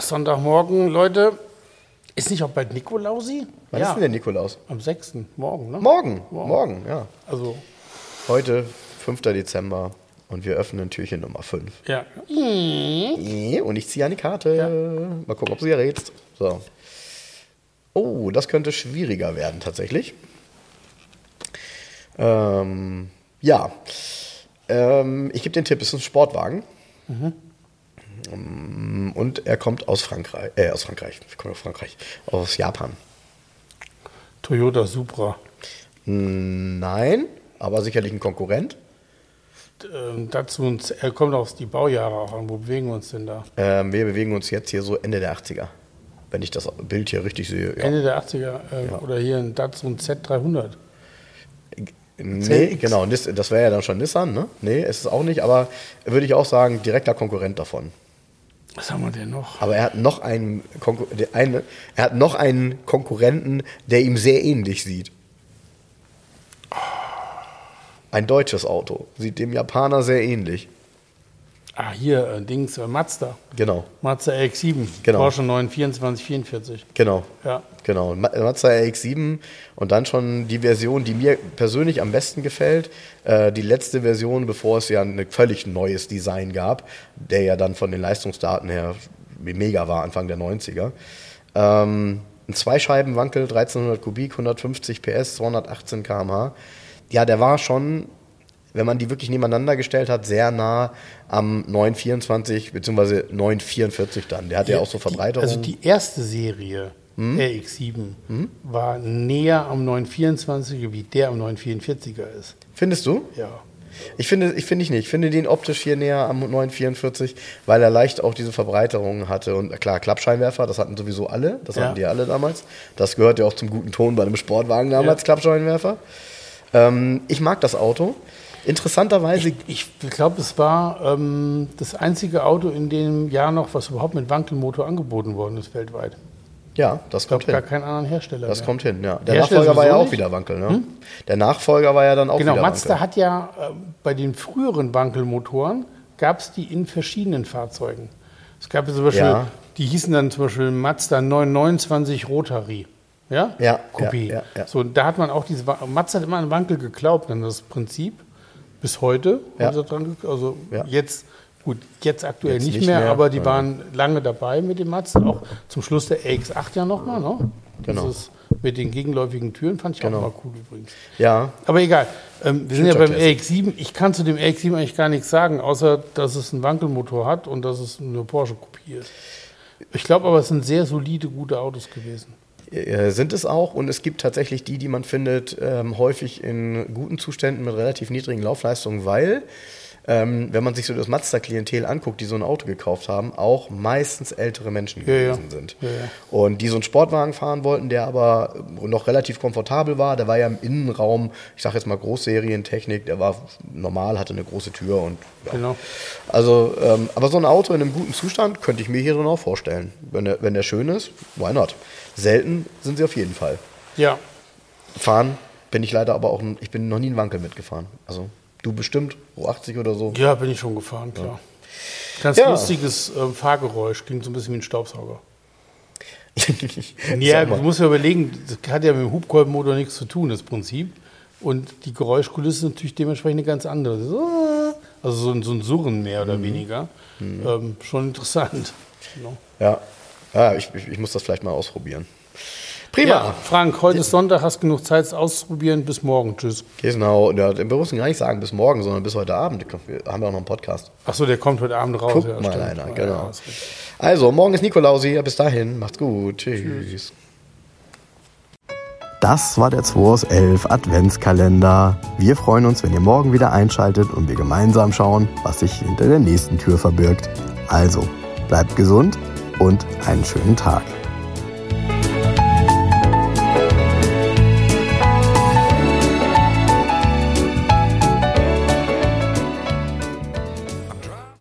Sonntagmorgen, Leute. Ist nicht auch bald Nikolausi? Wann ist denn der Nikolaus? Am 6. Morgen, ne? Morgen, Morgen. morgen, ja. Also, Heute, 5. Dezember und wir öffnen Türchen Nummer 5. ja. Und ich ziehe eine Karte. Mal gucken, ob sie errätst. So. Oh, das könnte schwieriger werden tatsächlich. Ähm, ja. Ähm, ich gebe den Tipp, es ist ein Sportwagen. Ähm, Und er kommt aus Frankreich, äh, aus Frankreich, ich komme aus Frankreich, aus Japan. Toyota Supra. Nein, aber sicherlich ein Konkurrent. Ähm, dazu, uns- er kommt aus die Baujahre auch an. Wo bewegen wir uns denn da? Ähm, wir bewegen uns jetzt hier so Ende der 80er. Wenn ich das Bild hier richtig sehe. Ja. Ende der 80er äh, oder hier ein Datsun Z300. Nee, ZX. genau, das wäre ja dann schon Nissan, ne? Nee, ist es auch nicht, aber würde ich auch sagen, direkter Konkurrent davon. Was haben wir denn noch? Aber er hat noch einen, Konkur eine, er hat noch einen Konkurrenten, der ihm sehr ähnlich sieht. Ein deutsches Auto. Sieht dem Japaner sehr ähnlich. Ah, hier, äh, Dings, äh, Mazda. Genau, Mazda RX-7. Genau. Porsche 92444. genau. Ja. Genau, Ma- Mazda RX-7 und dann schon die Version, die mir persönlich am besten gefällt. Äh, die letzte Version, bevor es ja ein völlig neues Design gab, der ja dann von den Leistungsdaten her mega war, Anfang der 90er. Ähm, ein Zweischeibenwankel, 1300 Kubik, 150 PS, 218 km/h. Ja, der war schon, wenn man die wirklich nebeneinander gestellt hat, sehr nah am 924 bzw. 944 dann. Der hatte ja, auch so Verbreiterungen. Also die erste Serie, Hm? RX-7, war näher am 924er, wie der am 944er ist. Findest du? Ja. Ich finde, ich finde ich nicht. Ich finde den optisch hier näher am 944, weil er leicht auch diese Verbreiterungen hatte. Und klar, Klappscheinwerfer, das hatten sowieso alle. Das Ja. hatten die alle damals. Das gehört ja auch zum guten Ton bei einem Sportwagen damals, Ja. Klappscheinwerfer. Ähm, ich mag das Auto. Interessanterweise, Ich glaube, es war ähm, das einzige Auto in dem Jahr noch, was überhaupt mit Wankelmotor angeboten worden ist weltweit. ja, das Ich kommt glaube, gar hin. keinen anderen Hersteller. Das mehr. kommt hin, ja. Der Hersteller Nachfolger war ja auch nicht? wieder Wankel, ne? Der Nachfolger war ja dann auch Genau, wieder Mazda Wankel. hat ja äh, bei den früheren Wankelmotoren gab es die in verschiedenen Fahrzeugen. Es gab ja zum Beispiel, Ja. die hießen dann zum Beispiel Mazda 929 Rotary. Ja? Ja, Coupé. ja, ja, ja. So, da hat man auch diese, Mazda hat immer an Wankel geglaubt, an das Prinzip. Bis heute Ja. haben sie dran, also Ja. jetzt, gut, jetzt aktuell Jetzt nicht, nicht mehr, mehr, aber die ja. waren lange dabei mit dem Mazda, auch zum Schluss der RX8 ja nochmal, ne? Genau. Dieses mit den gegenläufigen Türen fand ich Genau. auch mal cool übrigens. Ja, Aber egal. Ähm, wir sind ja beim Classic. RX-7. Ich kann zu dem RX-7 eigentlich gar nichts sagen, außer dass es einen Wankelmotor hat und dass es eine Porsche-Kopie ist. Ich glaube aber, es sind sehr solide, gute Autos gewesen. Äh, sind es auch. Und es gibt tatsächlich die, die man findet, ähm, häufig in guten Zuständen mit relativ niedrigen Laufleistungen, weil, ähm, wenn man sich so das Mazda-Klientel anguckt, die so ein Auto gekauft haben, auch meistens ältere Menschen Ja, ja. gewesen sind. Ja. Und die so einen Sportwagen fahren wollten, der aber noch relativ komfortabel war. Der war ja im Innenraum, ich sage jetzt mal Großserientechnik, der war normal, hatte eine große Tür und ja. Genau. Also, ähm, aber so ein Auto in einem guten Zustand könnte ich mir hier drin auch vorstellen. Wenn der, wenn der schön ist, why not? Selten sind sie auf jeden Fall. Ja. Fahren bin ich leider aber auch, ich bin noch nie einen Wankel mitgefahren. Also du bestimmt, U80 oder so. Ja, bin ich schon gefahren, klar. Ganz Ja. lustiges ähm, Fahrgeräusch, klingt so ein bisschen wie ein Staubsauger. Ja, du musst ja überlegen, das hat ja mit dem Hubkolbenmotor nichts zu tun, das Prinzip. Und die Geräuschkulisse ist natürlich dementsprechend eine ganz andere. Äh, Also so ein, so ein Surren mehr Mhm. oder weniger. Ähm, schon interessant. Genau. Ja, ja ich, ich, ich muss das vielleicht mal ausprobieren. Prima. Ja, Frank, heute ist Sonntag, hast genug Zeit, es auszuprobieren. Bis morgen. Tschüss. Genau, ja, wir müssen gar nicht sagen bis morgen, sondern bis heute Abend. Wir haben ja auch noch einen Podcast. Achso, der kommt heute Abend raus. Guck ja, mal einer, genau. Also, morgen ist Nikolausi. Ja, bis dahin. Macht's gut. Tschüss. Das war der 2 aus 11 Adventskalender. Wir freuen uns, wenn ihr morgen wieder einschaltet und wir gemeinsam schauen, was sich hinter der nächsten Tür verbirgt. Also, bleibt gesund und einen schönen Tag.